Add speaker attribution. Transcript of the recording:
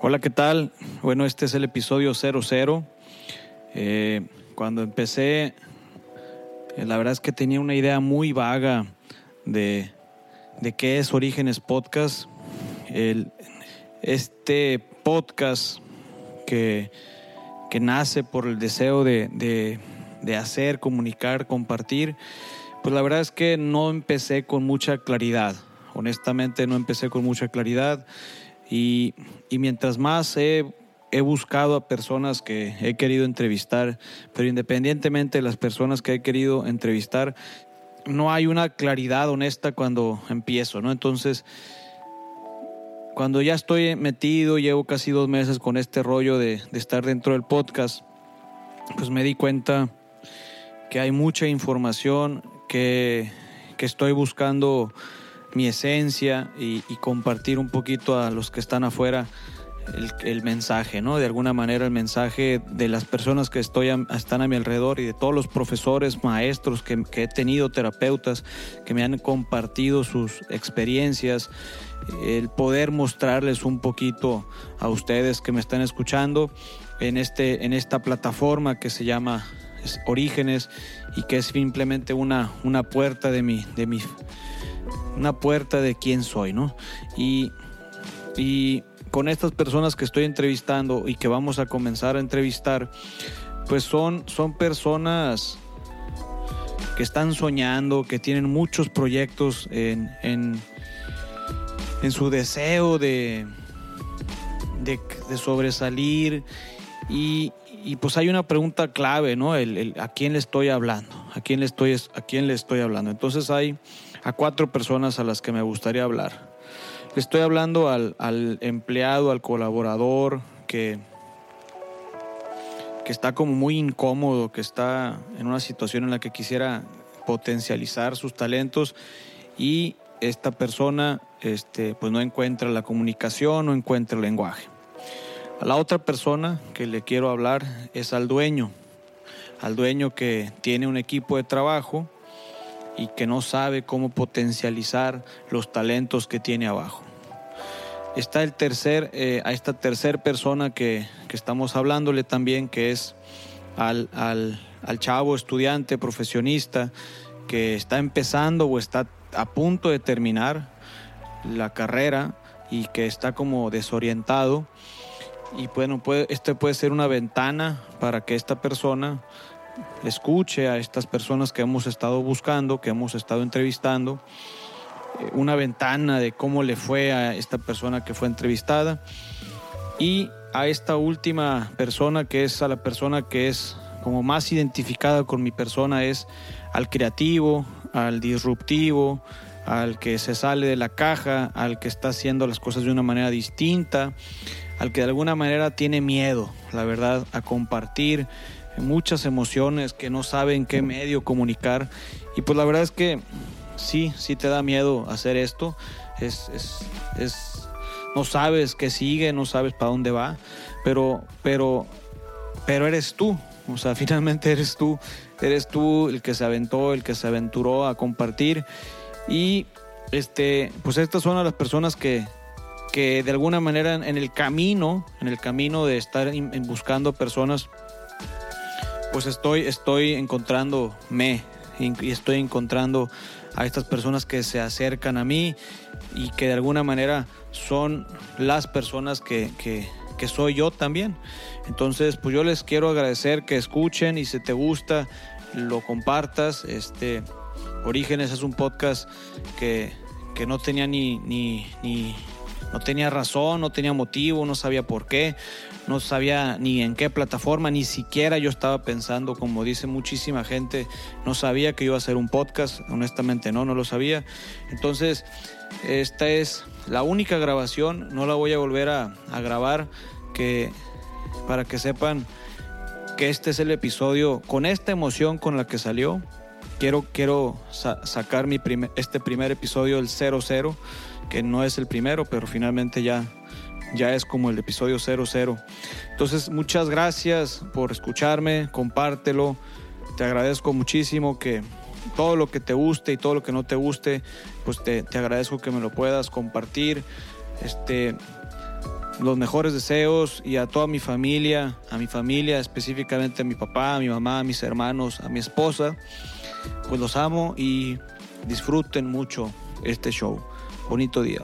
Speaker 1: Hola, ¿qué tal? Bueno, este es el episodio 00. Eh, cuando empecé, eh, la verdad es que tenía una idea muy vaga de, de qué es Orígenes Podcast. El, este podcast que, que, nace por el deseo de, de, de hacer, comunicar, compartir, pues la verdad es que no empecé con mucha claridad. Honestamente no empecé con mucha claridad. Y, y mientras más he, he, buscado a personas que he querido entrevistar, pero independientemente de las personas que he querido entrevistar, no hay una claridad honesta cuando empiezo, ¿no? Entonces, cuando ya estoy metido, llevo casi dos meses con este rollo de, de estar dentro del podcast, pues me di cuenta que hay mucha información que, que estoy buscando mi esencia y, compartir un poquito a los que están afuera el, mensaje, ¿no? De alguna manera el mensaje de las personas que estoy están a mi alrededor y de todos los profesores, maestros que, que, he tenido, terapeutas, que me han compartido sus experiencias, el poder mostrarles un poquito a ustedes que me están escuchando en, este, en esta plataforma que se llama Orígenes y que es simplemente una, una puerta de mi, de mi una puerta de quién soy, ¿no? Y, y con estas personas que estoy entrevistando y que vamos a comenzar a entrevistar, pues son, son personas que están soñando, que tienen muchos proyectos en, en, en su deseo de, de, sobresalir y, y, pues hay una pregunta clave, ¿no? El, el, ¿A quién le estoy hablando? ¿A quién le estoy, a quién le estoy hablando? Entonces hay a cuatro personas a las que me gustaría hablar. Estoy hablando al, al empleado, al colaborador que, que está como muy incómodo, que está en una situación en la que quisiera potencializar sus talentos y esta persona este, pues no encuentra la comunicación, no encuentra el lenguaje. A la otra persona que le quiero hablar es al dueño, al dueño que tiene un equipo de trabajo y que no sabe cómo potencializar los talentos que tiene abajo. Está el tercer, eh, a esta tercer persona que, que, estamos hablándole también, que es al, al, al chavo estudiante, profesionista, que está empezando o está a punto de terminar la carrera y que está como desorientado. Y bueno, puede, este puede ser una ventana para que esta persona escuche a estas personas que hemos estado buscando, que hemos estado entrevistando, eh, una ventana de cómo le fue a esta persona que fue entrevistada y a esta última persona que es a la persona que es como más identificada con mi persona es al creativo, al disruptivo, al que se sale de la caja, al que está haciendo las cosas de una manera distinta, al que de alguna manera tiene miedo, la verdad, a compartir muchas emociones que no saben qué medio comunicar. Y pues la verdad es que sí, sí te da miedo hacer esto. Es, es, es no sabes qué sigue, no sabes para dónde va, pero, pero, pero eres tú. O sea, finalmente eres tú, eres tú el que se aventó, el que se aventuró a compartir. Y este, pues estas son las personas que, que de alguna manera en el camino, en el camino de estar buscando personas pues estoy, estoy encontrándome y estoy encontrando a estas personas que se acercan a mí y que de alguna manera son las personas que, que, soy yo también. Entonces, pues yo les quiero agradecer que escuchen y si te gusta, lo compartas. Este, Orígenes es un podcast que, que no tenía ni, ni, ni, no tenía razón, no tenía motivo, no sabía por qué no sabía ni en qué plataforma, ni siquiera yo estaba pensando, como dice muchísima gente, no sabía que iba a hacer un podcast, honestamente no, no lo sabía. Entonces, esta es la única grabación, no la voy a volver a, grabar, que para que sepan que este es el episodio con esta emoción con la que salió. Quiero, quiero sa sacar mi este primer episodio, el 00, que no es el primero, pero finalmente ya ya es como el episodio 00. Entonces, muchas gracias por escucharme, compártelo. Te agradezco muchísimo que todo lo que te guste y todo lo que no te guste, pues te, te agradezco que me lo puedas compartir. Este, los mejores deseos y a toda mi familia, a mi familia, específicamente a mi papá, a mi mamá, a mis hermanos, a mi esposa. Pues los amo y disfruten mucho este show. Bonito día.